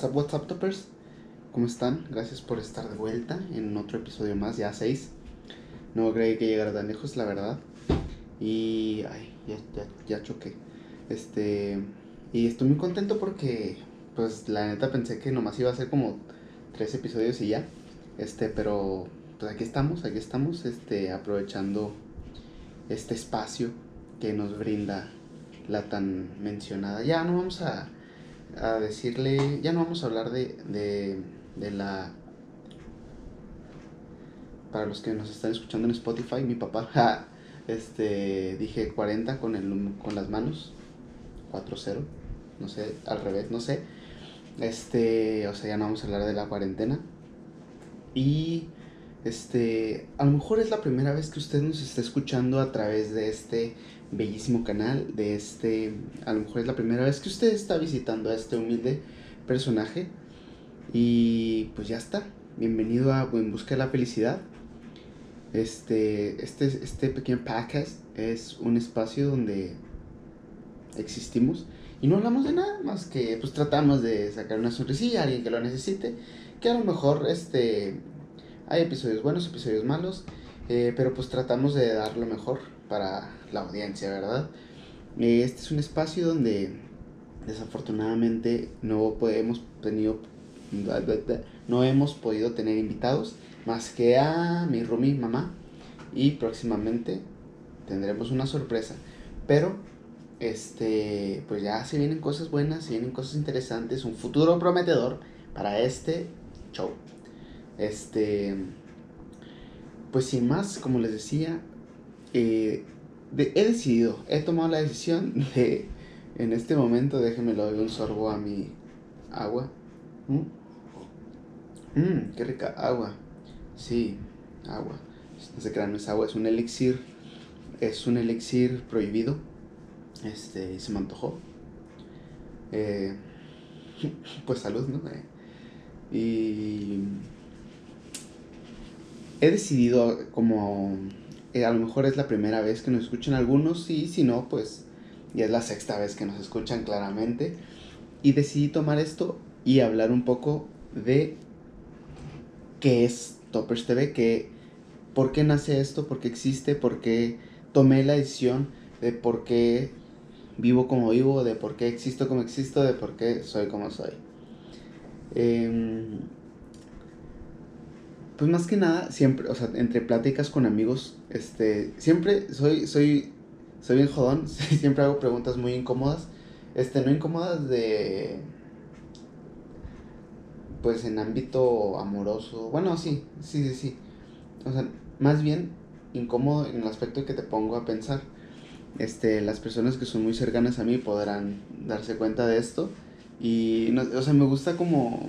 What's up, what's up, toppers? ¿Cómo están? Gracias por estar de vuelta en otro episodio más, ya seis. No creí que llegara tan lejos, la verdad. Y. Ay, ya, ya, ya choqué. Este. Y estoy muy contento porque. Pues la neta pensé que nomás iba a ser como tres episodios y ya. Este, pero. Pues aquí estamos, aquí estamos, este, aprovechando este espacio que nos brinda la tan mencionada. Ya no vamos a, a decirle, ya no vamos a hablar de, de, de la... Para los que nos están escuchando en Spotify, mi papá, este, dije 40 con, el, con las manos, 4-0, no sé, al revés, no sé. Este, o sea, ya no vamos a hablar de la cuarentena. Y este, a lo mejor es la primera vez que usted nos está escuchando a través de este bellísimo canal, de este, a lo mejor es la primera vez que usted está visitando a este humilde personaje. Y pues ya está, bienvenido a En Busca de la Felicidad. Este, este, este pequeño podcast es un espacio donde existimos y no hablamos de nada más que pues tratamos de sacar una sonrisilla a alguien que lo necesite, que a lo mejor este hay episodios buenos, episodios malos, eh, pero pues tratamos de dar lo mejor para la audiencia, ¿verdad? Este es un espacio donde desafortunadamente no hemos tenido no hemos podido tener invitados más que a mi roomie mamá y próximamente tendremos una sorpresa pero este pues ya se vienen cosas buenas se vienen cosas interesantes un futuro prometedor para este show este, pues sin más, como les decía, eh, he decidido, he tomado la decisión de, en este momento, déjenme lo doy un sorbo a mi agua. Mmm, qué rica agua. Sí, agua. No se crean, no es agua, es un elixir. Es un elixir prohibido. Este, se me antojó. Eh, pues salud, ¿no? Eh, y he decidido como eh, a lo mejor es la primera vez que nos escuchan algunos y si no pues ya es la sexta vez que nos escuchan claramente y decidí tomar esto y hablar un poco de qué es Toppers TV, que por qué nace esto, por qué existe, por qué tomé la decisión de por qué vivo como vivo, de por qué existo como existo, de por qué soy como soy. Eh, pues más que nada, siempre, o sea, entre pláticas con amigos, este, siempre soy, soy, soy bien jodón, siempre hago preguntas muy incómodas, este, no incómodas de, pues en ámbito amoroso, bueno, sí, sí, sí, sí, o sea, más bien incómodo en el aspecto que te pongo a pensar, este, las personas que son muy cercanas a mí podrán darse cuenta de esto, y, no, o sea, me gusta como,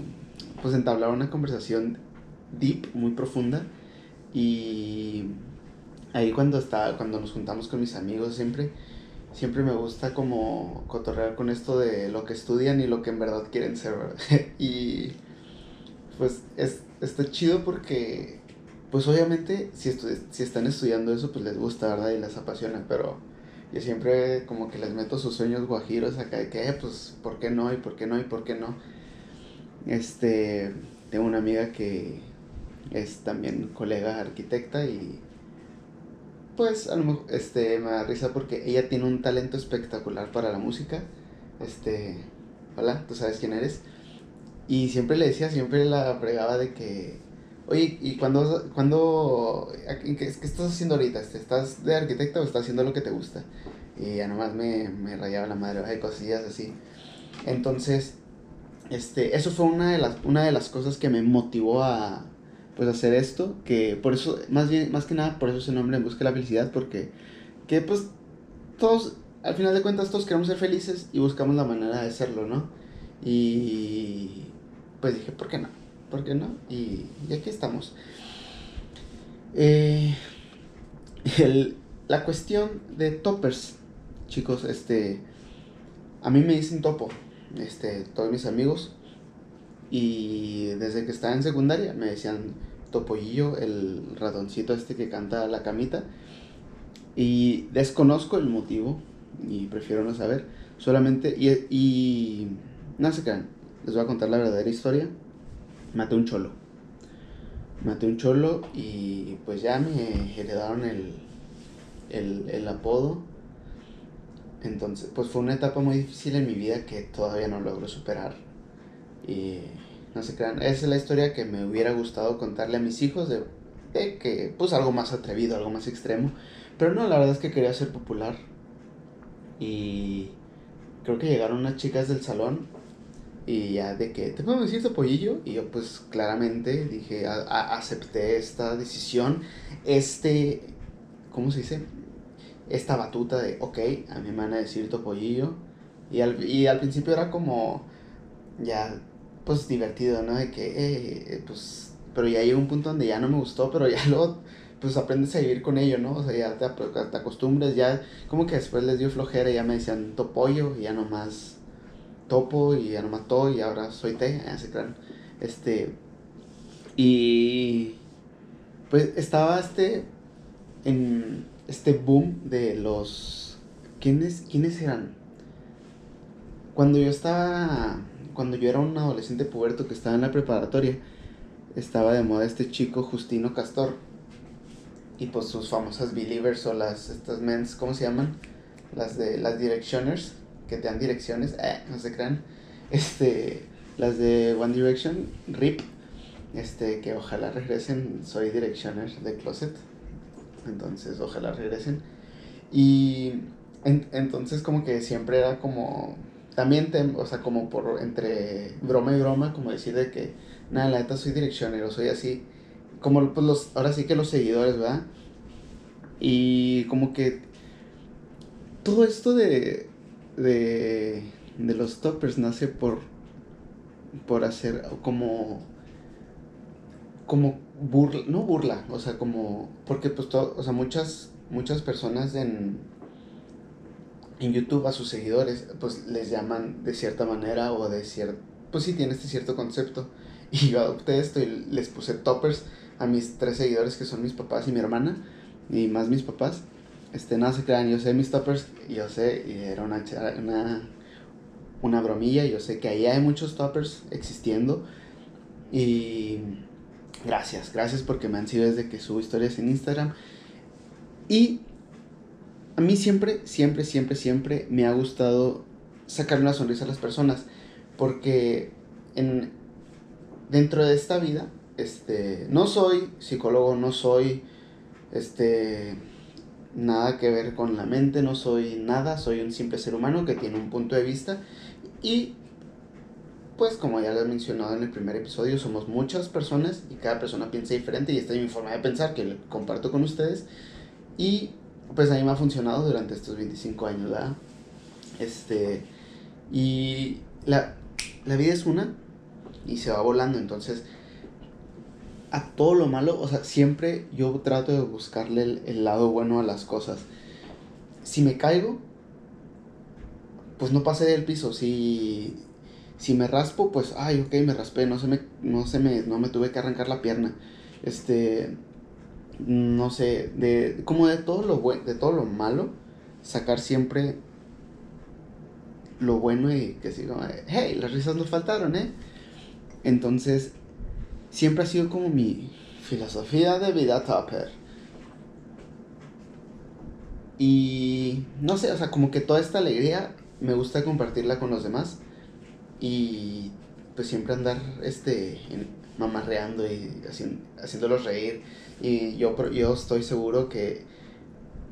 pues entablar una conversación deep, muy profunda. Y ahí cuando está, cuando nos juntamos con mis amigos siempre, siempre me gusta como cotorrear con esto de lo que estudian y lo que en verdad quieren ser, y pues es, está chido porque, pues obviamente si, si están estudiando eso, pues les gusta, ¿verdad? Y les apasiona, pero yo siempre como que les meto sus sueños guajiros acá de que, eh, pues, ¿por qué no? ¿Y por qué no? ¿Y por qué no? Este, tengo una amiga que es también colega arquitecta y pues a lo mejor este me da risa porque ella tiene un talento espectacular para la música. Este, hola, tú sabes quién eres. Y siempre le decía, siempre la fregaba de que, oye, ¿y cuando cuando qué, estás haciendo ahorita? Este, ¿Estás de arquitecta o estás haciendo lo que te gusta? Y ya nomás me, me rayaba la madre, hay cosillas así. Entonces, este, eso fue una de las, una de las cosas que me motivó a, pues hacer esto, que por eso, más bien, más que nada, por eso se nombra En Busca de la Felicidad, porque que pues todos, al final de cuentas, todos queremos ser felices y buscamos la manera de serlo, ¿no? Y pues dije, ¿por qué no? ¿Por qué no? Y, aquí estamos. Eh, el, la cuestión de toppers, chicos, este, a mí me dicen topo, este, todos mis amigos, y desde que estaba en secundaria me decían Topollillo, el ratoncito este que canta la camita. Y desconozco el motivo y prefiero no saber. Solamente, y, y no se crean, les voy a contar la verdadera historia. Maté un cholo. Maté un cholo y pues ya me heredaron el, el, el apodo. Entonces, pues fue una etapa muy difícil en mi vida que todavía no logro superar. Y no se crean, esa es la historia que me hubiera gustado contarle a mis hijos de, de que, pues algo más atrevido, algo más extremo. Pero no, la verdad es que quería ser popular. Y creo que llegaron unas chicas del salón y ya de que, ¿te puedo decir pollillo? Y yo pues claramente dije, acepté esta decisión, este, ¿cómo se dice? Esta batuta de, ok, a mí me van a decir topollillo. Y al, y al principio era como, ya, pues divertido, ¿no? De que, eh, pues, pero ya llegó un punto donde ya no me gustó, pero ya luego, pues aprendes a vivir con ello, ¿no? O sea, ya te, te acostumbres, ya, como que después les dio flojera y ya me decían topollo y ya nomás topo y ya no mató y ahora soy T, ya se crean. Este, y pues estaba este, en este boom de los, ¿quiénes, quiénes eran? Cuando yo estaba, cuando yo era un adolescente puberto que estaba en la preparatoria, estaba de moda este chico Justino Castor. Y pues sus famosas Believers o las, estas mens, ¿cómo se llaman? Las de las Directioners que te dan direcciones, eh, no se crean. Este, las de One Direction, RIP, este, que ojalá regresen, soy directioner de Closet, entonces ojalá regresen. Y entonces como que siempre era como, también, o sea, como por entre broma y broma, como decir de que, nada, la neta soy direccionero, soy así, como pues los, ahora sí que los seguidores, ¿verdad? Y como que todo esto de, de, de los toppers nace por, por hacer como, como burla, no burla, o sea, como, porque pues todo, o sea, muchas, muchas personas en, en YouTube a sus seguidores, pues les llaman de cierta manera o de cierto, pues sí tiene este cierto concepto. Y yo adopté esto y les puse toppers a mis tres seguidores que son mis papás y mi hermana, y más mis papás este, no se crean, yo sé mis toppers, yo sé, y era una, una, una bromilla, yo sé que ahí hay muchos toppers existiendo. Y gracias, gracias porque me han sido desde que subo historias en Instagram. Y a mí siempre, siempre, siempre, siempre me ha gustado sacar una sonrisa a las personas. Porque en, dentro de esta vida, este, no soy psicólogo, no soy este nada que ver con la mente, no soy nada, soy un simple ser humano que tiene un punto de vista y pues como ya lo he mencionado en el primer episodio, somos muchas personas y cada persona piensa diferente y esta es mi forma de pensar que comparto con ustedes y pues a mí me ha funcionado durante estos 25 años, ¿verdad? Este, y la, la vida es una y se va volando, entonces a todo lo malo, o sea, siempre yo trato de buscarle el, lado bueno a las cosas. Si me caigo, pues no pasé del piso. Si, si me raspo, pues, ay, ok, me raspé, no se me, no se me, no me tuve que arrancar la pierna. Este, no sé, de, como de todo lo bueno, de todo lo malo, sacar siempre lo bueno y que sigo, hey, las risas nos faltaron, ¿eh? Entonces, siempre ha sido como mi filosofía de vida topper. Y no sé, o sea, como que toda esta alegría me gusta compartirla con los demás. Y pues siempre andar este mamarreando y haciéndolos reír. Y yo, yo estoy seguro que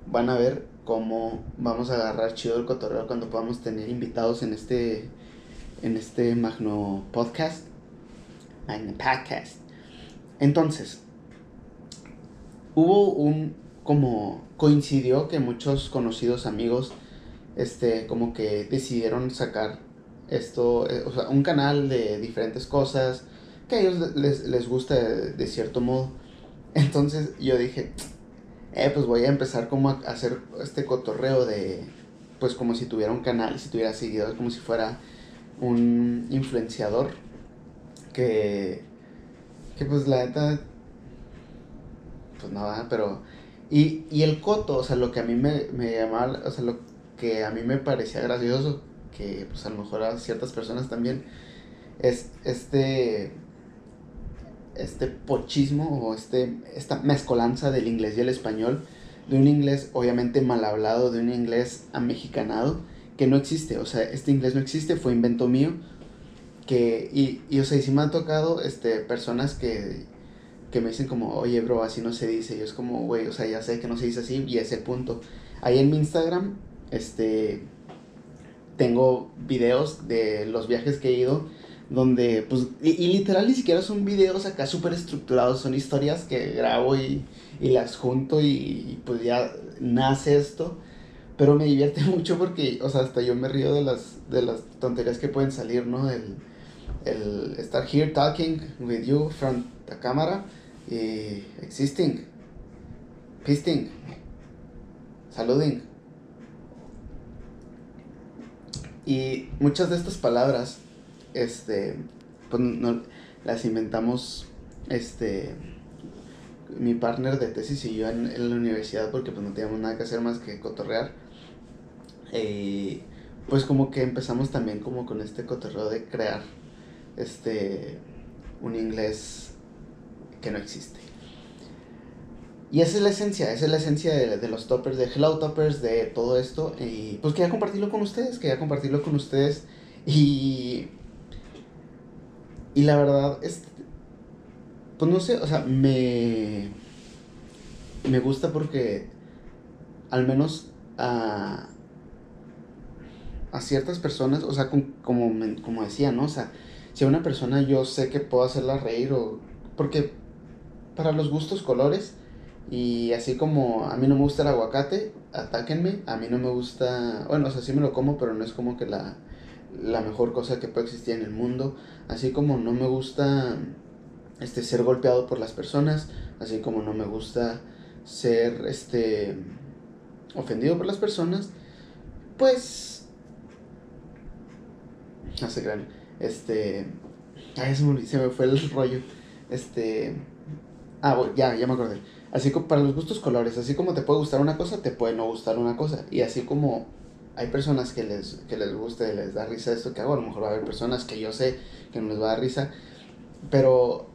van a ver cómo vamos a agarrar chido el cotorreo cuando podamos tener invitados en este, en este magno podcast en podcast. Entonces, hubo un, como coincidió que muchos conocidos amigos, este, como que decidieron sacar esto, eh, o sea, un canal de diferentes cosas que a ellos les, les gusta de, cierto modo. Entonces yo dije, eh, pues voy a empezar como a hacer este cotorreo de, pues como si tuviera un canal, si tuviera seguidores, como si fuera un influenciador que, que pues la neta, pues nada, pero... Y, y el coto, o sea, lo que a mí me, me llamaba, o sea, lo que a mí me parecía gracioso, que pues a lo mejor a ciertas personas también, es este este pochismo o este, esta mezcolanza del inglés y el español, de un inglés obviamente mal hablado, de un inglés amexicanado, que no existe, o sea, este inglés no existe, fue invento mío, que, y, y o sea, y sí me han tocado, este, personas que, que me dicen como, oye, bro, así no se dice, y es como, güey, o sea, ya sé que no se dice así, y ese punto. Ahí en mi Instagram, este, tengo videos de los viajes que he ido, donde, pues, y, literal ni siquiera son videos acá súper estructurados, son historias que grabo y, y las junto y, pues ya nace esto. Pero me divierte mucho porque, o sea, hasta yo me río de las, de las tonterías que pueden salir, ¿no? El, el estar here talking with you from the camera y existing, pisting, saluding. Y muchas de estas palabras este, pues no, las inventamos, este, mi partner de tesis y yo en, la universidad porque pues no teníamos nada que hacer más que cotorrear. Eh, pues como que empezamos también como con este cotorreo de crear este un inglés que no existe. Y esa es la esencia, esa es la esencia de, de, los toppers, de Hello Toppers, de todo esto. Y pues quería compartirlo con ustedes, quería compartirlo con ustedes. Y y la verdad, es, pues no sé, o sea, me, me gusta porque al menos a, a ciertas personas, o sea, como, como decía, ¿no? O sea, si a una persona yo sé que puedo hacerla reír o... Porque para los gustos colores y así como a mí no me gusta el aguacate, atáquenme, a mí no me gusta, bueno, o sea, sí me lo como, pero no es como que la la mejor cosa que puede existir en el mundo, así como no me gusta este ser golpeado por las personas, así como no me gusta ser este ofendido por las personas, pues hace gran este ay, se me, se me fue el rollo. Este ah, bueno, ya, ya me acordé. Así como para los gustos colores, así como te puede gustar una cosa, te puede no gustar una cosa, y así como hay personas que les, que les gusta y les da risa esto que hago, a lo mejor va a haber personas que yo sé que no les va a dar risa, pero,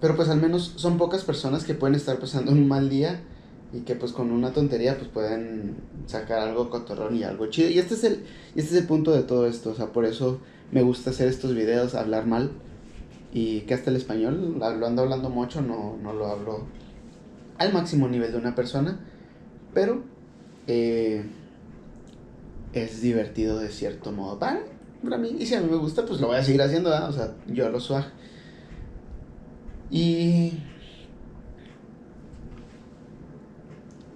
pero pues al menos son pocas personas que pueden estar pasando un mal día y que pues con una tontería pues pueden sacar algo cotorrón y algo chido. Y este es el, este es el punto de todo esto, o sea, por eso me gusta hacer estos videos, hablar mal y que hasta el español lo ando hablando mucho, no, no lo hablo al máximo nivel de una persona, pero... Eh, es divertido de cierto modo. Para, para mí, y si a mí me gusta, pues lo voy a seguir haciendo, O sea, yo lo swag. Y.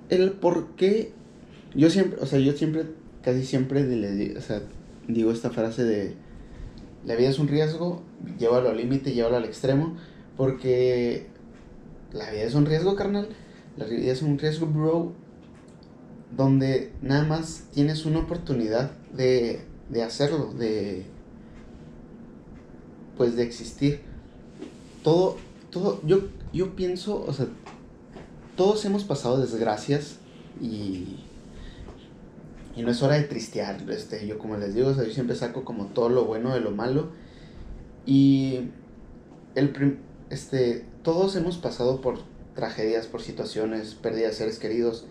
El por qué. Yo siempre, o sea, yo siempre, casi siempre o sea, digo esta frase de. La vida es un riesgo, llévalo al límite, llévalo al extremo, porque la vida es un riesgo, carnal. La vida es un riesgo, bro donde nada más tienes una oportunidad de, de hacerlo, de pues de existir. Todo, todo, yo, yo pienso, o sea, todos hemos pasado desgracias y, y no es hora de tristear, este, yo como les digo, o sea, yo siempre saco como todo lo bueno de lo malo y el, este, todos hemos pasado por tragedias, por situaciones, pérdidas de seres queridos,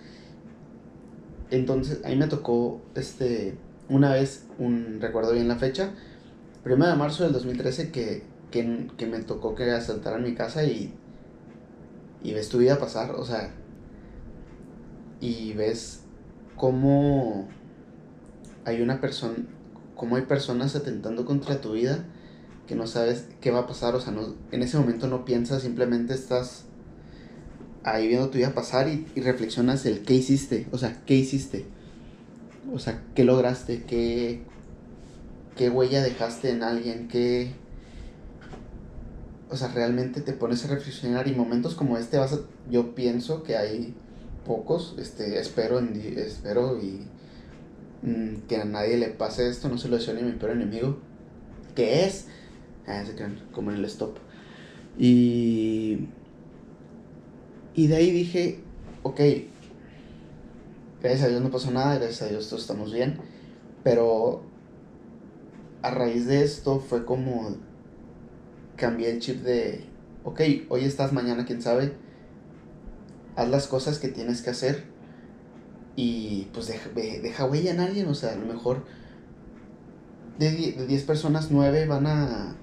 entonces, a mí me tocó, este, una vez, un, recuerdo bien la fecha, primero de marzo del 2013, que, que, que me tocó que asaltaran mi casa y, y ves tu vida pasar, o sea, y ves cómo hay una persona, cómo hay personas atentando contra tu vida que no sabes qué va a pasar, o sea, no, en ese momento no piensas, simplemente estás ahí viendo tu vida pasar y, reflexionas el qué hiciste, o sea, qué hiciste, o sea, qué lograste, qué, qué huella dejaste en alguien, qué... O sea, realmente te pones a reflexionar y momentos como este vas a, yo pienso que hay pocos, este, espero, en, espero y mm, que a nadie le pase esto, no se lo deseo ni a mi peor enemigo, que es, ah, se como en el stop. Y y de ahí dije, ok, gracias a Dios no pasó nada, gracias a Dios todos estamos bien. Pero a raíz de esto fue como cambié el chip de, ok, hoy estás, mañana quién sabe, haz las cosas que tienes que hacer y pues deja, deja huella en alguien, o sea, a lo mejor de 10 personas, 9 van a,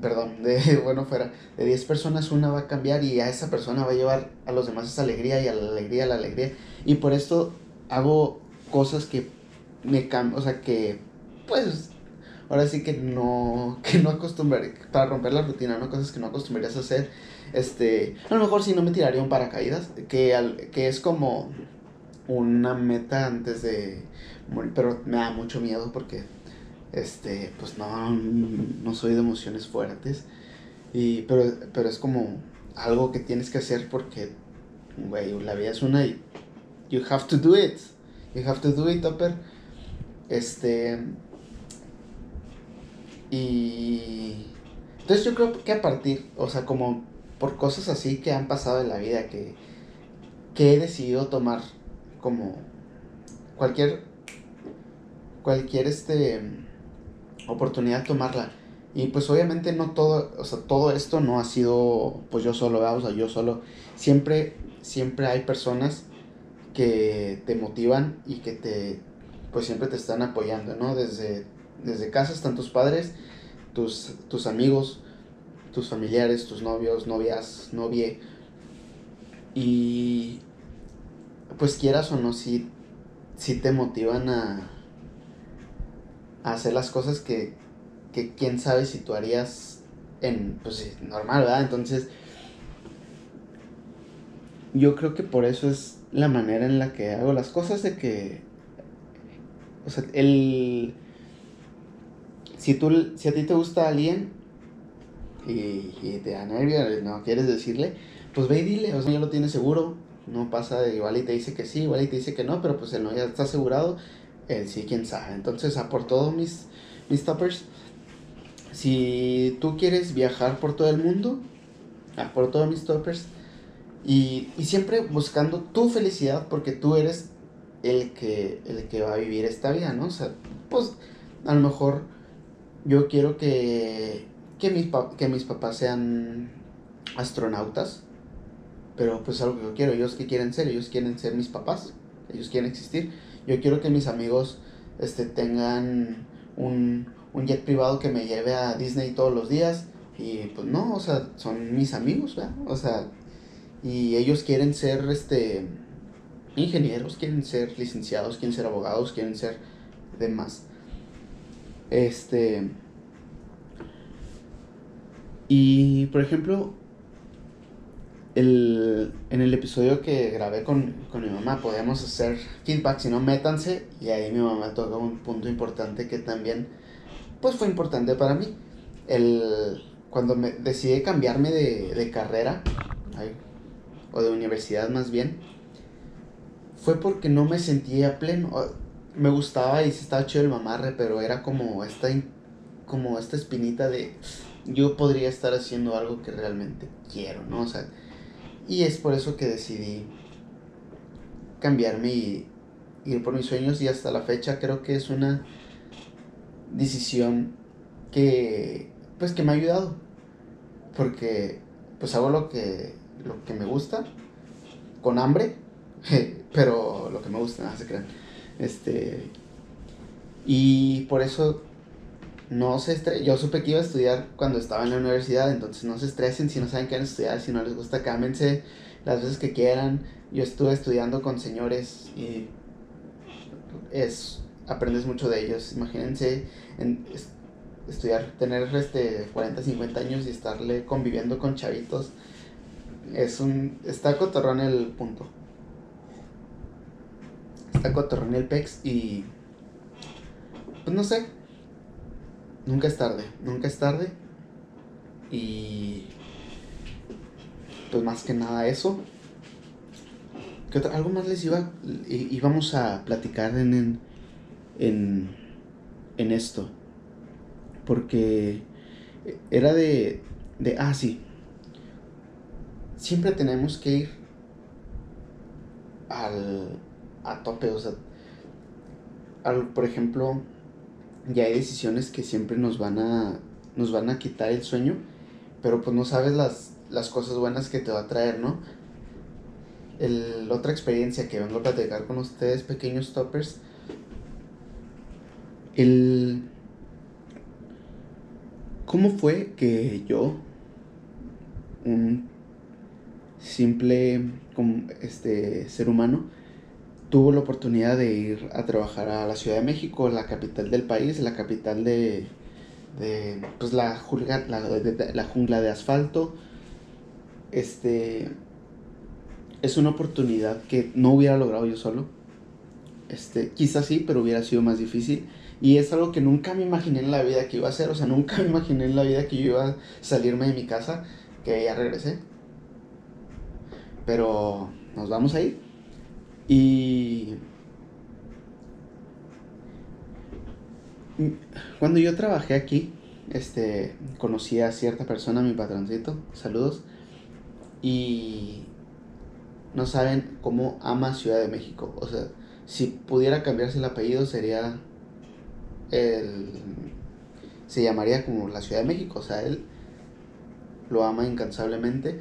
perdón, de, bueno, fuera, de 10 personas una va a cambiar y a esa persona va a llevar a los demás esa alegría y a la alegría, a la alegría. Y por esto hago cosas que me cambian, o sea, que pues ahora sí que no, que no acostumbraré, para romper la rutina, ¿no? Cosas que no acostumbrarías a hacer. Este, a lo mejor si no me tiraría un paracaídas, que, al, que es como una meta antes de morir, pero me da mucho miedo porque, este, pues no, no soy de emociones fuertes, y, pero, pero es como algo que tienes que hacer porque, güey, la vida es una y you have to do it, you have to do it, Topper. Este, y entonces yo creo que a partir, o sea, como por cosas así que han pasado en la vida, que, que he decidido tomar como cualquier, cualquier este, oportunidad tomarla. Y pues obviamente no todo, o sea, todo esto no ha sido pues yo solo, o sea, yo solo. Siempre, siempre hay personas que te motivan y que te, pues siempre te están apoyando, ¿no? Desde desde casa están tus padres, tus, tus amigos, tus familiares, tus novios, novias, novie. Y pues quieras o no, si si te motivan a, hacer las cosas que, que quién sabe si tú harías en, pues normal, ¿verdad? Entonces, yo creo que por eso es la manera en la que hago las cosas, de que, o sea, el, si, tú, si a ti te gusta alguien y, te da nervio, no quieres decirle, pues ve y dile, o sea, ya lo tienes seguro, no pasa, de, igual y te dice que sí, igual y te dice que no, pero pues él no ya está asegurado, él sí, quién sabe. Entonces, a por todos mis, mis toppers, si tú quieres viajar por todo el mundo, a por todos mis toppers, y, y siempre buscando tu felicidad, porque tú eres el que, el que va a vivir esta vida, ¿no? O sea, pues a lo mejor yo quiero que, que, mis, que mis papás sean astronautas, pero pues algo que yo quiero, ellos que quieren ser, ellos quieren ser mis papás, ellos quieren existir. Yo quiero que mis amigos este, tengan un, un jet privado que me lleve a Disney todos los días y pues no, o sea, son mis amigos, ¿verdad? O sea, y ellos quieren ser este ingenieros, quieren ser licenciados, quieren ser abogados, quieren ser demás. Este. Y por ejemplo, el, en el episodio que grabé con, mi mamá, podíamos hacer feedback, si no, métanse. Y ahí mi mamá tocó un punto importante que también, pues fue importante para mí. El, cuando me decidí cambiarme de, de carrera, o de universidad más bien, fue porque no me sentía pleno me gustaba y sí estaba chido el mamarre, pero era como esta, como esta espinita de yo podría estar haciendo algo que realmente quiero, ¿no? O sea, y es por eso que decidí cambiarme y ir por mis sueños y hasta la fecha creo que es una decisión que pues que me ha ayudado. Porque pues hago lo que lo que me gusta con hambre pero lo que me gusta nada se crean. Este, y por eso no se estresen. Yo supe que iba a estudiar cuando estaba en la universidad, entonces no se estresen si no saben qué van a estudiar, si no les gusta, cámense las veces que quieran. Yo estuve estudiando con señores y es aprendes mucho de ellos. Imagínense en, estudiar, tener este 40, 50 años y estarle conviviendo con chavitos. Es un está cotorrón el punto está cotorrón el pex y. Pues no sé. Nunca es tarde, nunca es tarde. Y. Pues más que nada eso. ¿Qué otra? Algo más les iba. íbamos a platicar en. en. en esto. Porque. Era de. de. Ah, sí. Siempre tenemos que ir al a tope, o sea, por ejemplo, ya hay decisiones que siempre nos van a, nos van a quitar el sueño, pero pues no sabes las, las cosas buenas que te va a traer, ¿no? El, otra experiencia que vengo a platicar con ustedes, pequeños toppers, el... ¿Cómo fue que yo, un simple este, ser humano, tuvo la oportunidad de ir a trabajar a la Ciudad de México, la capital del país, la capital de, de pues la, jungla, la, la jungla de asfalto. Este es una oportunidad que no hubiera logrado yo solo. Este, quizás sí, pero hubiera sido más difícil. Y es algo que nunca me imaginé en la vida que iba a hacer. O sea, nunca me imaginé en la vida que yo iba a salirme de mi casa, que ya regresé. Pero nos vamos a ir. Y cuando yo trabajé aquí, este, conocí a cierta persona, mi patroncito, saludos, y no saben cómo ama Ciudad de México. O sea, si pudiera cambiarse el apellido sería el se llamaría como la Ciudad de México, o sea, él lo ama incansablemente.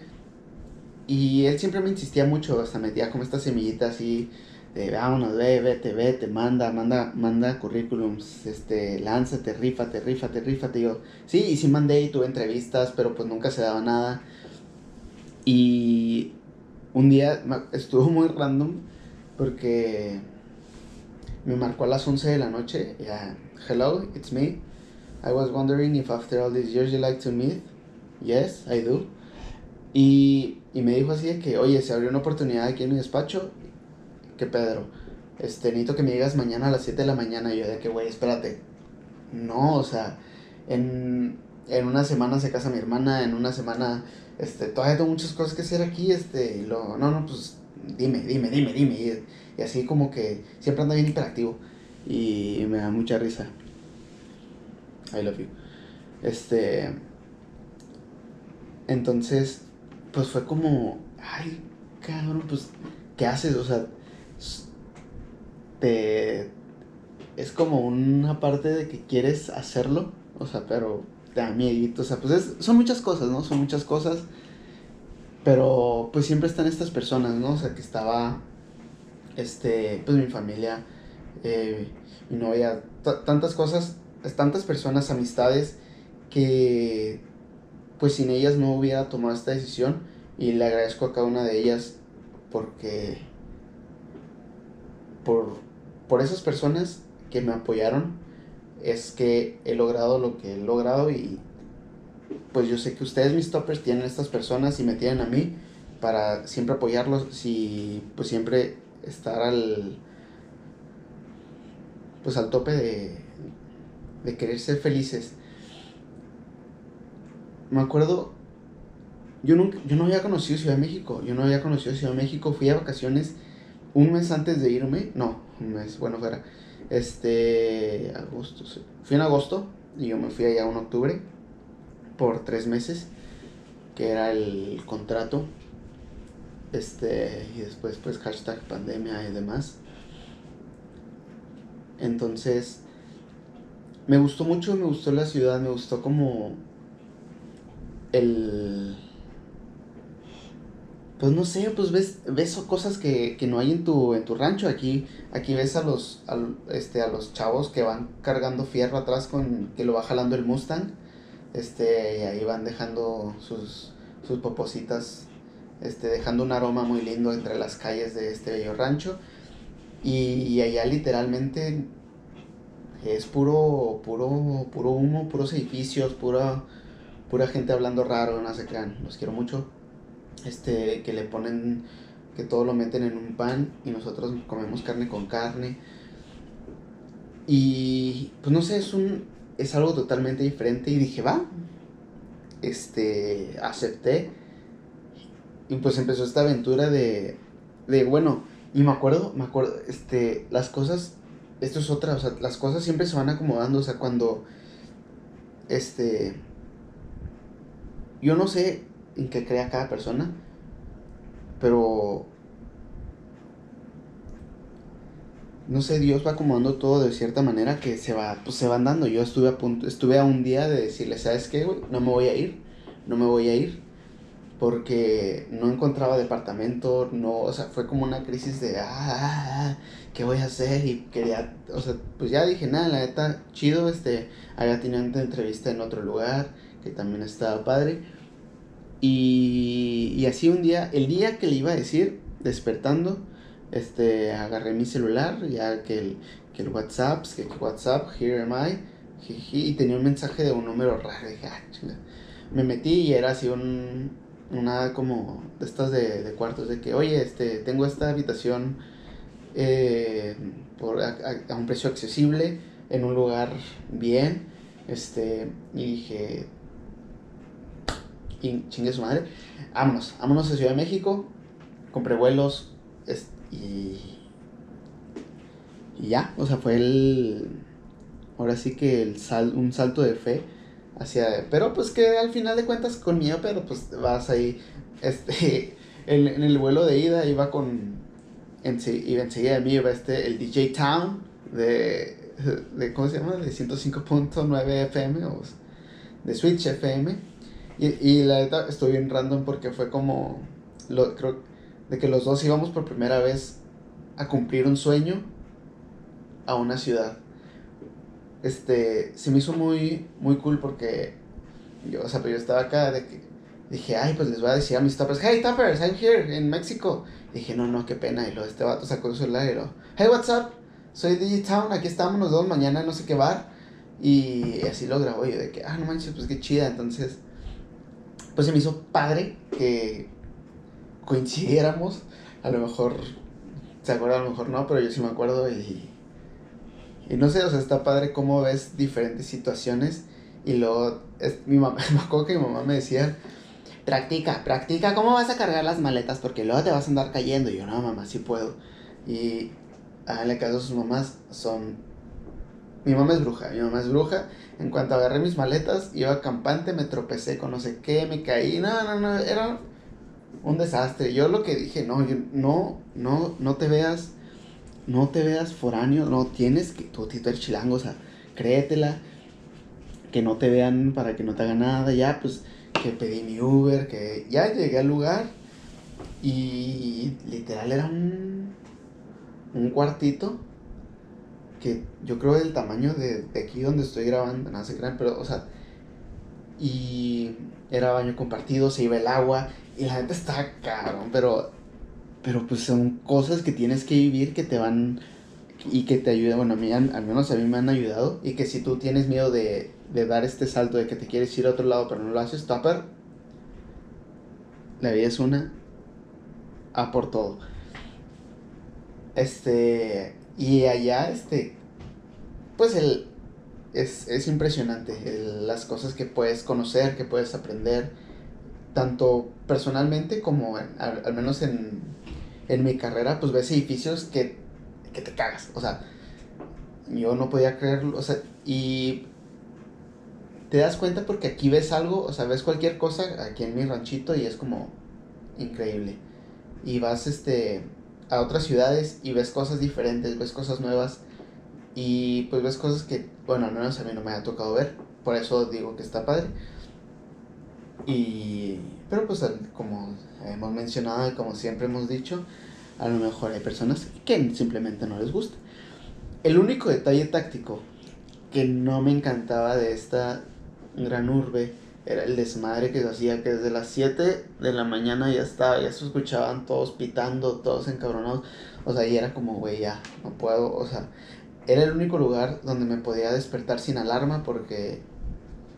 Y él siempre me insistía mucho, hasta metía como esta semillita así de vámonos, ve, vete, vete, manda, manda, manda currículums, este, lánzate, rífate, rífate, rífate. Y yo, sí, y sí mandé y tuve entrevistas, pero pues nunca se daba nada. Y un día estuvo muy random porque me marcó a las 11 de la noche. Yeah. Hello, it's me. I was wondering if after all these years you like to meet. Yes, I do. Y, y me dijo así de que, oye, se abrió una oportunidad aquí en mi despacho que Pedro, este, necesito que me digas mañana a las 7 de la mañana. Y yo de que, güey, espérate. No, o sea, en, en una semana se casa mi hermana, en una semana, este, todavía tengo muchas cosas que hacer aquí, este, y lo, no, no, pues, dime, dime, dime, dime. Y, así como que siempre anda bien hiperactivo. Y me da mucha risa. I love you. Este. Entonces, pues fue como, ay, cabrón, pues, ¿qué haces? O sea, te es como una parte de que quieres hacerlo, o sea, pero te da o sea, pues son muchas cosas, ¿no? Son muchas cosas, pero pues siempre están estas personas, ¿no? O sea, que estaba, este, pues mi familia, eh, mi novia, tantas cosas, tantas personas, amistades, que pues sin ellas no hubiera tomado esta decisión y le agradezco a cada una de ellas porque por por esas personas que me apoyaron es que he logrado lo que he logrado y pues yo sé que ustedes mis toppers tienen estas personas y me tienen a mí para siempre apoyarlos y pues siempre estar al pues al tope de, de querer ser felices. Me acuerdo, yo, nunca, yo no había conocido Ciudad de México, yo no había conocido Ciudad de México, fui a vacaciones un mes antes de irme, no, un mes, bueno, fuera, este, agosto, fui en agosto y yo me fui allá en octubre por tres meses, que era el contrato, este, y después pues hashtag pandemia y demás. Entonces, me gustó mucho, me gustó la ciudad, me gustó como el pues no sé, pues ves, ves cosas que, no hay en tu, en tu rancho. Aquí, aquí ves a los, este, a los chavos que van cargando fierro atrás con, que lo va jalando el Mustang. Este, y ahí van dejando sus, sus popositas, este, dejando un aroma muy lindo entre las calles de este bello rancho. Y, allá literalmente es puro, puro, puro humo, puros edificios, pura, pura gente hablando raro, no se crean, los quiero mucho este, que le ponen, que todo lo meten en un pan y nosotros comemos carne con carne. Y pues no sé, es un, es algo totalmente diferente y dije, va, este, acepté. Y pues empezó esta aventura de, de, bueno, y me acuerdo, me acuerdo, este, las cosas, esto es otra, o sea, las cosas siempre se van acomodando, o sea, cuando, este, yo no sé en qué crea cada persona, pero no sé, Dios va acomodando todo de cierta manera que se va, pues se van dando. Yo estuve a punto, estuve a un día de decirle, ¿sabes qué, güey? No me voy a ir, no me voy a ir porque no encontraba departamento, no, o sea, fue como una crisis de, ah, ah, ah, ¿qué voy a hacer? Y quería, o sea, pues ya dije, nada, la neta, chido, este, había tenido entrevista en otro lugar, que también estaba padre, y, y así un día, el día que le iba a decir, despertando, este, agarré mi celular, ya que el, que el WhatsApp, que, WhatsApp, here am I, y tenía un mensaje de un número raro, ah. Me metí y era así un, una como de estas de, de cuartos, de que, oye, este, tengo esta habitación eh, por, a, a, un precio accesible, en un lugar bien, este, y dije, y chingue su madre, vámonos, vámonos a Ciudad de México, compré vuelos, y, y ya, o sea, fue el, ahora sí que el sal, un salto de fe hacia, pero pues que al final de cuentas con miedo, pero pues vas ahí, este, en, en el vuelo de ida iba con, en, iba enseguida de mí iba este, el DJ Town de, de ¿cómo se llama? De 105.9 FM o de Switch FM. Y, y la neta estoy bien random porque fue como, lo, creo, de que los dos íbamos por primera vez a cumplir un sueño a una ciudad. Este, se me hizo muy, muy cool porque yo, o sea, pero yo estaba acá de que dije, ay, pues les voy a decir a mis tappers, hey tappers, I'm here in Mexico. dije, no, no, qué pena. Y luego este vato sacó su celular y lo, hey, what's up? Soy Digitown, aquí estamos los dos, mañana no sé qué bar. Y así lo grabó yo de que, ah, no manches, pues qué chida. Entonces, pues se me hizo padre que coincidiéramos. A lo mejor se acuerda, a lo mejor no, pero yo sí me acuerdo y. Y no sé, o sea, está padre cómo ves diferentes situaciones. Y luego, mi mamá, me acuerdo que mi mamá me decía, practica, practica cómo vas a cargar las maletas porque luego te vas a andar cayendo. Y yo, no, mamá, sí puedo. Y en el caso sus mamás son... Mi mamá es bruja, mi mamá es bruja. En cuanto agarré mis maletas, iba campante, me tropecé con no sé qué, me caí. No, no, no, era un desastre. Yo lo que dije, no, yo, no, no, no te veas, no te veas foráneo, no tienes que, tú, tú eres chilango, o sea, créetela, que no te vean para que no te hagan nada, ya, pues, que pedí mi Uber, que ya llegué al lugar y literal era un, un cuartito que yo creo del tamaño de, de aquí donde estoy grabando, no sé crean, pero, o sea, y era baño compartido, se iba el agua, y la gente está caro, pero, pero pues son cosas que tienes que vivir que te van y que te ayudan, bueno, a mí, al menos a mí me han ayudado, y que si tú tienes miedo de, de dar este salto, de que te quieres ir a otro lado, pero no lo haces, topper, la vida es una, a por todo. Este, y allá, este, pues el, es, es impresionante las cosas que puedes conocer, que puedes aprender, tanto personalmente como al, al, menos en, en mi carrera, pues ves edificios que, que te cagas, o sea, yo no podía creerlo, o sea, y te das cuenta porque aquí ves algo, o sea, ves cualquier cosa aquí en mi ranchito y es como increíble. Y vas este a otras ciudades y ves cosas diferentes, ves cosas nuevas y pues ves cosas que, bueno, al menos a mí no me ha tocado ver, por eso digo que está padre. Y pero pues como hemos mencionado y como siempre hemos dicho, a lo mejor hay personas que simplemente no les gusta. El único detalle táctico que no me encantaba de esta gran urbe era el desmadre que se hacía, que desde las 7 de la mañana ya estaba, ya se escuchaban todos pitando, todos encabronados. O sea, y era como, güey, ya, no puedo, o sea, era el único lugar donde me podía despertar sin alarma porque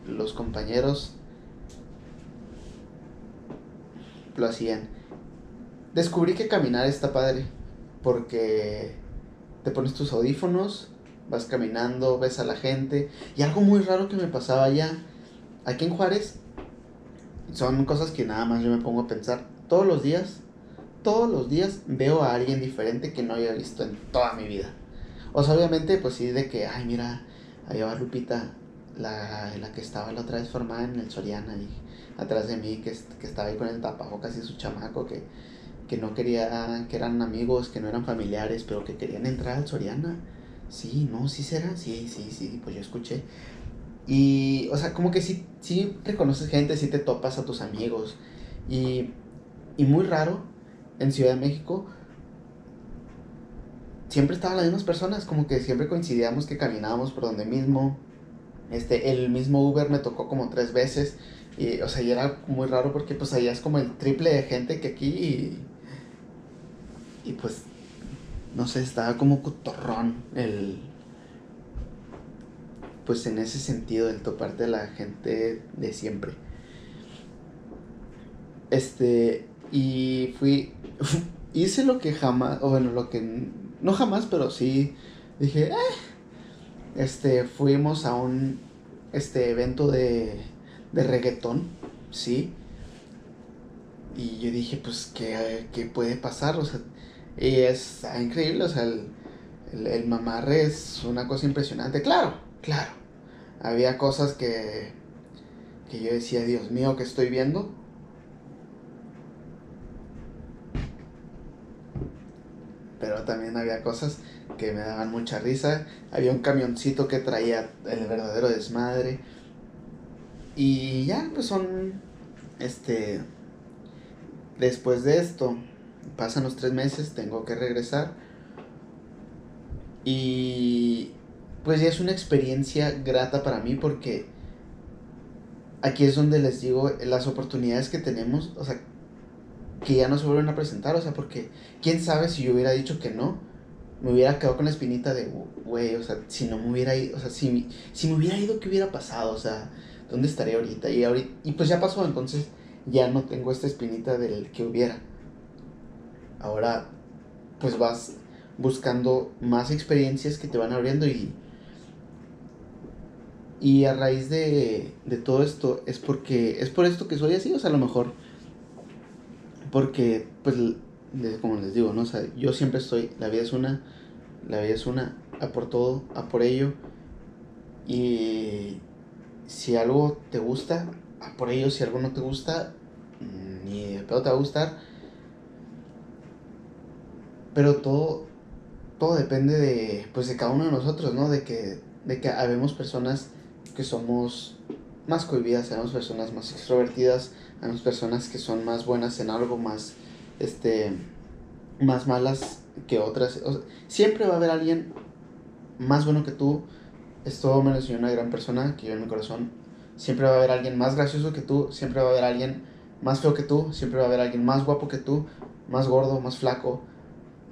los compañeros lo hacían. Descubrí que caminar está padre porque te pones tus audífonos vas caminando, ves a la gente. Y algo muy raro que me pasaba allá, aquí en Juárez, son cosas que nada más yo me pongo a pensar. Todos los días, todos los días veo a alguien diferente que no había visto en toda mi vida. O sea, obviamente, pues sí, de que, ay, mira, ahí va Lupita, la, la que estaba la otra vez formada en el Soriana, y atrás de mí, que, que estaba ahí con el tapabocas y su chamaco, que, que no quería, que eran amigos, que no eran familiares, pero que querían entrar al Soriana Sí, no, sí será, sí, sí, sí, pues yo escuché. Y, o sea, como que sí, sí reconoces gente, sí te topas a tus amigos. Y, y muy raro, en Ciudad de México, siempre estaban las mismas personas, como que siempre coincidíamos que caminábamos por donde mismo. Este, el mismo Uber me tocó como tres veces. Y, o sea, y era muy raro porque pues allá es como el triple de gente que aquí y, y pues, no sé, estaba como cotorrón el, pues en ese sentido, el toparte a la gente de siempre. Este, y fui, hice lo que jamás, o bueno, lo que, no jamás, pero sí, dije, eh, este, fuimos a un, este, evento de, de reggaetón, ¿sí? Y yo dije, pues, ¿qué, qué puede pasar? O sea, y es increíble, o sea, el, el, mamarre es una cosa impresionante. Claro, claro. Había cosas que, que yo decía, Dios mío, ¿qué estoy viendo? Pero también había cosas que me daban mucha risa. Había un camioncito que traía el verdadero desmadre. Y ya, pues son, este, después de esto, pasan los tres meses, tengo que regresar. Y pues ya es una experiencia grata para mí porque aquí es donde les digo las oportunidades que tenemos, o sea, que ya no se vuelven a presentar, o sea, porque quién sabe si yo hubiera dicho que no, me hubiera quedado con la espinita de, güey, o sea, si no me hubiera ido, o sea, si, si me hubiera ido, ¿qué hubiera pasado? O sea, ¿dónde estaría ahorita? Y, ahorita, y pues ya pasó, entonces ya no tengo esta espinita del que hubiera. Ahora, pues vas buscando más experiencias que te van abriendo y y a raíz de, de todo esto es porque es por esto que soy así, o sea, a lo mejor porque pues como les digo, no, o sea, yo siempre estoy, la vida es una, la vida es una, a por todo, a por ello y si algo te gusta, a por ello, si algo no te gusta, mm, ni de pedo te va a gustar. Pero todo, todo depende de, pues de cada uno de nosotros, ¿no? De que, de que habemos personas que somos más cohibidas, tenemos personas más extrovertidas, tenemos personas que son más buenas en algo, más, este, más malas que otras. siempre va a haber alguien más bueno que tú. Esto me lo enseñó una gran persona que yo en mi corazón. Siempre va a haber alguien más gracioso que tú, siempre va a haber alguien más feo que tú, siempre va a haber alguien más guapo que tú, más gordo, más flaco.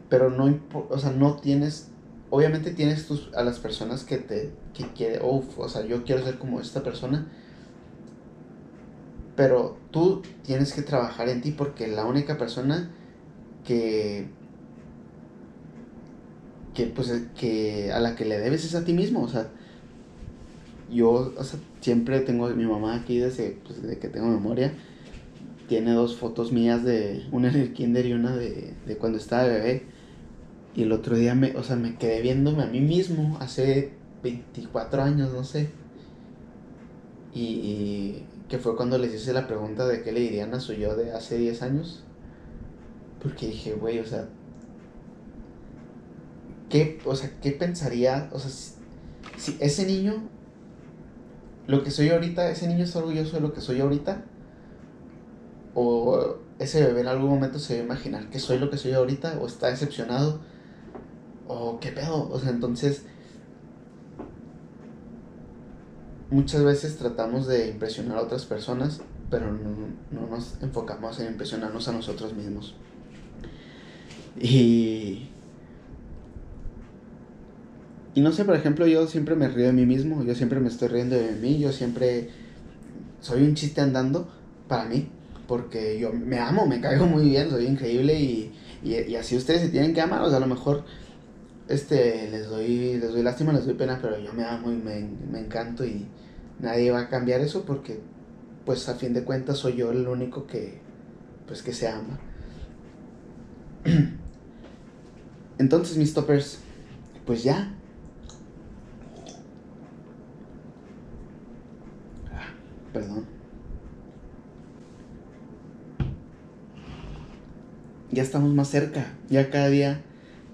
Pero no, o sea, no tienes obviamente tienes tus, a las personas que te que quiere, o sea, yo quiero ser como esta persona, pero tú tienes que trabajar en ti porque la única persona que que pues que a la que le debes es a ti mismo, o sea, yo o sea, siempre tengo mi mamá aquí desde, pues, desde que tengo memoria tiene dos fotos mías de una en el kinder y una de, de cuando estaba bebé y el otro día me, o sea, me quedé viéndome a mí mismo hace 24 años, no sé. Y, que fue cuando les hice la pregunta de qué le dirían a su yo de hace 10 años. Porque dije, güey, o sea, ¿qué, o sea, ¿qué pensaría? O sea, si, ese niño, lo que soy ahorita, ese niño es orgulloso de lo que soy ahorita, o ese bebé en algún momento se va a imaginar que soy lo que soy ahorita, o está decepcionado oh, ¿qué pedo? O sea, entonces, muchas veces tratamos de impresionar a otras personas, pero no, nos enfocamos en impresionarnos a nosotros mismos. Y... Y no sé, por ejemplo, yo siempre me río de mí mismo, yo siempre me estoy riendo de mí, yo siempre soy un chiste andando para mí, porque yo me amo, me caigo muy bien, soy increíble y, y, y así ustedes se tienen que amar, o sea, a lo mejor este, les doy, les doy lástima, les doy pena, pero yo me amo y me, me encanto y nadie va a cambiar eso porque, pues a fin de cuentas soy yo el único que, pues que se ama. Entonces, mis toppers, pues ya. Ah, perdón. Ya estamos más cerca. Ya cada día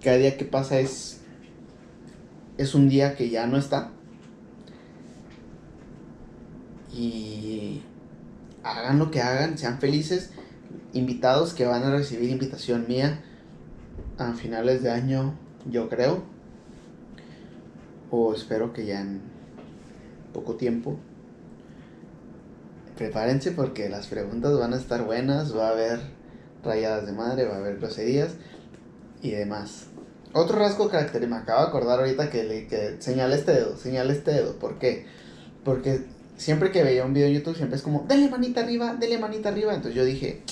cada día que pasa es, es un día que ya no está. Y hagan lo que hagan, sean felices. Invitados que van a recibir invitación mía a finales de año, yo creo. O espero que ya en poco tiempo. Prepárense porque las preguntas van a estar buenas, va a haber rayadas de madre, va a haber groserías y demás. Otro rasgo característico, me acabo de acordar ahorita que, le, que señala este dedo, señala este dedo. ¿Por qué? Porque siempre que veía un video en YouTube siempre es como, dale manita arriba, dale manita arriba. Entonces yo dije,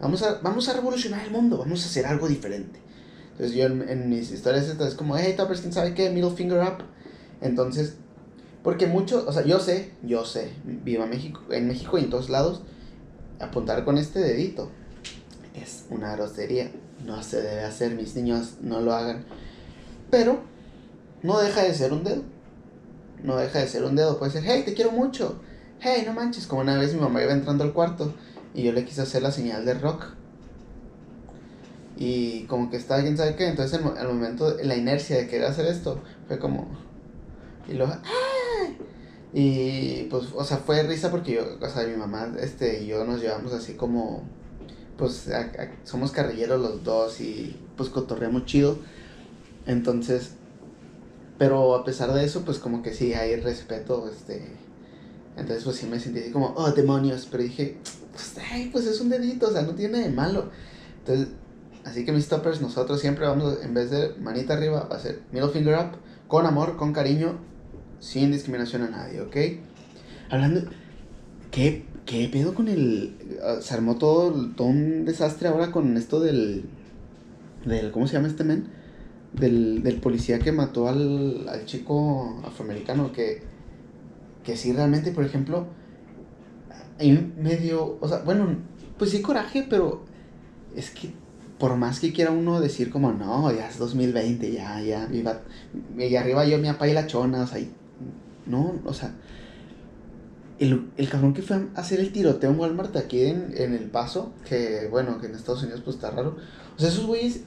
vamos a, vamos a revolucionar el mundo, vamos a hacer algo diferente. Entonces yo en, mis historias es como, hey toppers, ¿quién sabe qué? Middle finger up. Entonces, porque mucho, o sea, yo sé, yo sé, viva México, en México y en todos lados, apuntar con este dedito es una grosería no se debe hacer, mis niños no lo hagan. Pero no deja de ser un dedo. No deja de ser un dedo. Puede ser, hey, te quiero mucho. Hey, no manches. Como una vez mi mamá iba entrando al cuarto y yo le quise hacer la señal de rock. Y como que estaba, quién sabe qué. Entonces, al momento, la inercia de querer hacer esto, fue como. Y luego, ¡ay! Y pues, o sea, fue risa porque yo, o sea, mi mamá este, y yo nos llevamos así como pues somos carrilleros los dos y pues cotorreamos chido. Entonces, pero a pesar de eso, pues como que sí hay respeto, este... Entonces pues sí me sentí así como, oh, demonios, pero dije, pues, ay, pues es un dedito, o sea, no tiene de malo. Entonces, así que mis toppers, nosotros siempre vamos, en vez de manita arriba, va a ser middle finger up, con amor, con cariño, sin discriminación a nadie, ¿ok? Hablando, ¿qué ¿Qué pedo con el. Ah, se armó todo, todo un desastre ahora con esto del. del ¿Cómo se llama este men? Del, del policía que mató al, al chico afroamericano. Que. Que sí, realmente, por ejemplo. Hay medio. O sea, bueno, pues sí, coraje, pero. Es que. Por más que quiera uno decir como, no, ya es 2020, ya, ya, viva. Y arriba yo mi apa y la chona, o sea, no, o sea el, el cabrón que fue a hacer el tiroteo en Walmart aquí en, en El Paso, que bueno, que en Estados Unidos pues está raro. O sea, esos güeyes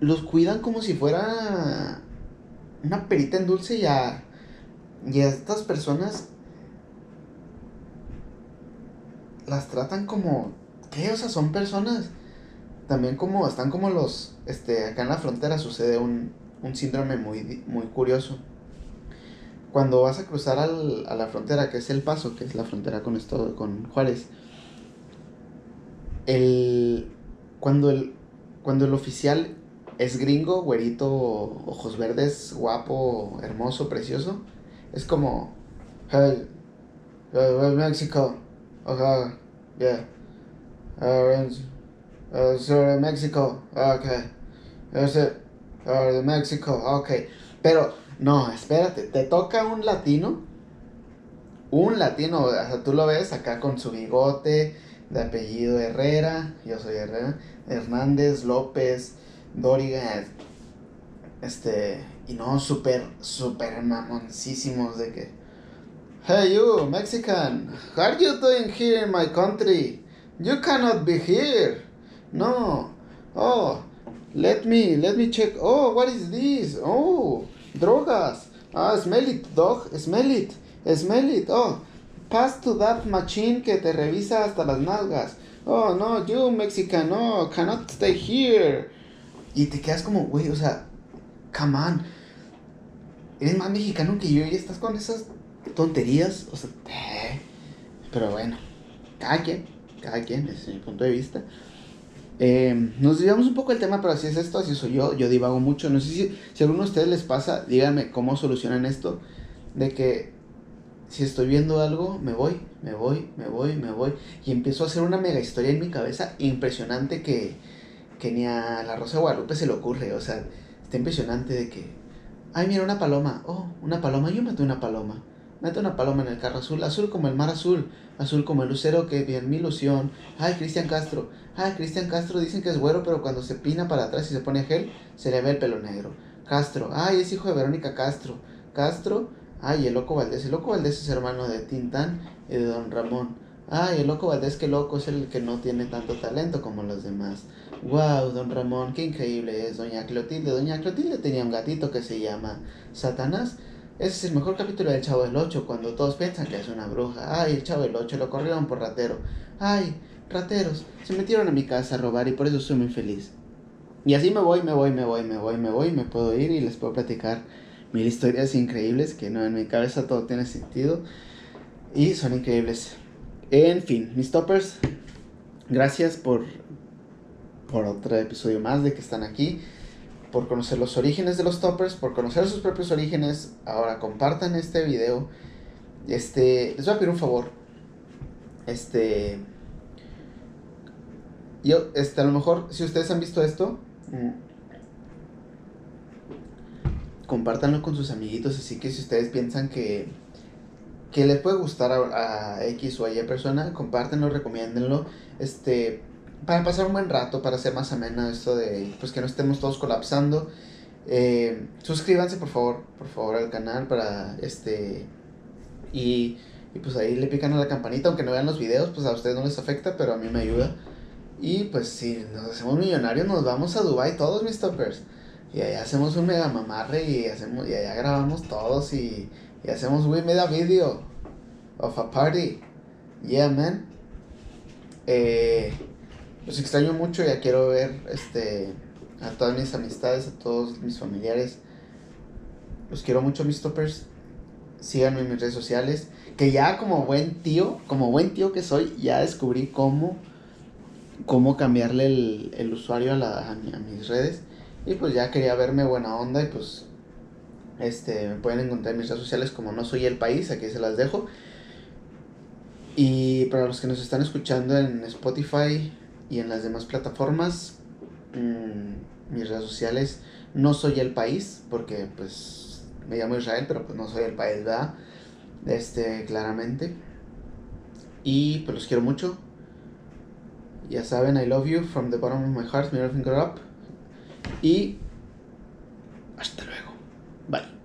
los cuidan como si fuera una perita en dulce y a, y a estas personas las tratan como, ¿qué? O sea, son personas. También como, están como los, este, acá en la frontera sucede un, un síndrome muy, muy curioso cuando vas a cruzar al, a la frontera, que es El Paso, que es la frontera con esto, con Juárez, el, cuando, el, cuando el oficial es gringo, güerito, ojos verdes, guapo, hermoso, precioso, es como, hey, uh, Mexico, okay, yeah, uh, Mexico, okay, that's it, uh, Mexico, okay, pero no, espérate, te toca un latino. Un latino, o sea, tú lo ves acá con su bigote de apellido Herrera, yo soy Herrera, Hernández, López, Doriga, este, y no, súper, súper mamoncísimos de que, Hey you, Mexican, how are you doing here in my country? You cannot be here. No. Oh, let me, let me check. Oh, what is this? Oh, Drogas. Ah, smell it, dog. Smell it. Smell it. Oh, pass to that machine que te revisa hasta las nalgas. Oh, no, you Mexican, no, cannot stay here. Y te quedas como, güey, o sea, come on. Eres más mexicano que yo y estás con esas tonterías. O sea, eh. pero bueno, cada quien, cada quien, desde mi punto de vista. Eh, nos desviamos un poco el tema, pero así es esto, así soy yo, yo divago mucho. No sé si, si a alguno de ustedes les pasa, díganme cómo solucionan esto, de que si estoy viendo algo, me voy, me voy, me voy, me voy, y empiezo a hacer una mega historia en mi cabeza impresionante que, que ni a la Rosa Guadalupe se le ocurre, o sea, está impresionante de que, ay, mira una paloma, oh, una paloma, yo maté una paloma. Mete una paloma en el carro azul, azul como el mar azul, azul como el lucero que vi en mi ilusión. Ay, Cristian Castro, ay, Cristian Castro dicen que es güero, pero cuando se pina para atrás y se pone gel, se le ve el pelo negro. Castro, ay, es hijo de Verónica Castro. Castro, ay, el loco Valdés, el loco Valdés es hermano de Tintán y de Don Ramón. Ay, el loco Valdés, que loco, es el que no tiene tanto talento como los demás. Wow, don Ramón, qué increíble es Doña Clotilde. Doña Clotilde tenía un gatito que se llama Satanás Ese es el mejor capítulo del Chavo del 8, cuando todos piensan que es una bruja. Ay, el Chavo del 8 lo corrieron por ratero. Ay, rateros, se metieron a mi casa a robar y por eso soy muy feliz. Y así me voy, me voy, me voy, me voy, me voy, me puedo ir y les puedo platicar mil historias increíbles que no en mi cabeza todo tiene sentido y son increíbles. En fin, mis toppers, gracias por por otro episodio más de que están aquí, por conocer los orígenes de los toppers, por conocer sus propios orígenes. Ahora compartan este video. Este, les voy a pedir un favor. Este yo este a lo mejor si ustedes han visto esto. Compártanlo con sus amiguitos, así que si ustedes piensan que, que les puede gustar a, X o Y persona, compártenlo, recomiéndenlo, este, para pasar un buen rato, para hacer más amena esto de, pues que no estemos todos colapsando. Eh, suscríbanse por favor, por favor al canal para, este, y, y pues ahí le pican a la campanita, aunque no vean los videos, pues a ustedes no les afecta, pero a mí me ayuda. Y pues si nos hacemos millonarios, nos vamos a Dubai todos mis toppers. Y allá hacemos un mega mamarre y hacemos y allá grabamos todos y, y hacemos we made a video of a party. Yeah, man. Eh, los extraño mucho, ya quiero ver este a todas mis amistades, a todos mis familiares. Los quiero mucho, mis toppers. Síganme en mis redes sociales. Que ya como buen tío, como buen tío que soy, ya descubrí cómo cómo cambiarle el, el usuario a, la, mis redes. Y pues ya quería verme buena onda y pues este, me pueden encontrar en mis redes sociales como no soy el país, aquí se las dejo. Y para los que nos están escuchando en Spotify y en las demás plataformas, mmm, mis redes sociales no soy el país, porque pues me llamo Israel, pero pues no soy el país, ¿verdad? Este, claramente. Y pues los quiero mucho. Ya saben, I love you from the bottom of my heart, middle finger up. Y hasta luego. Bye.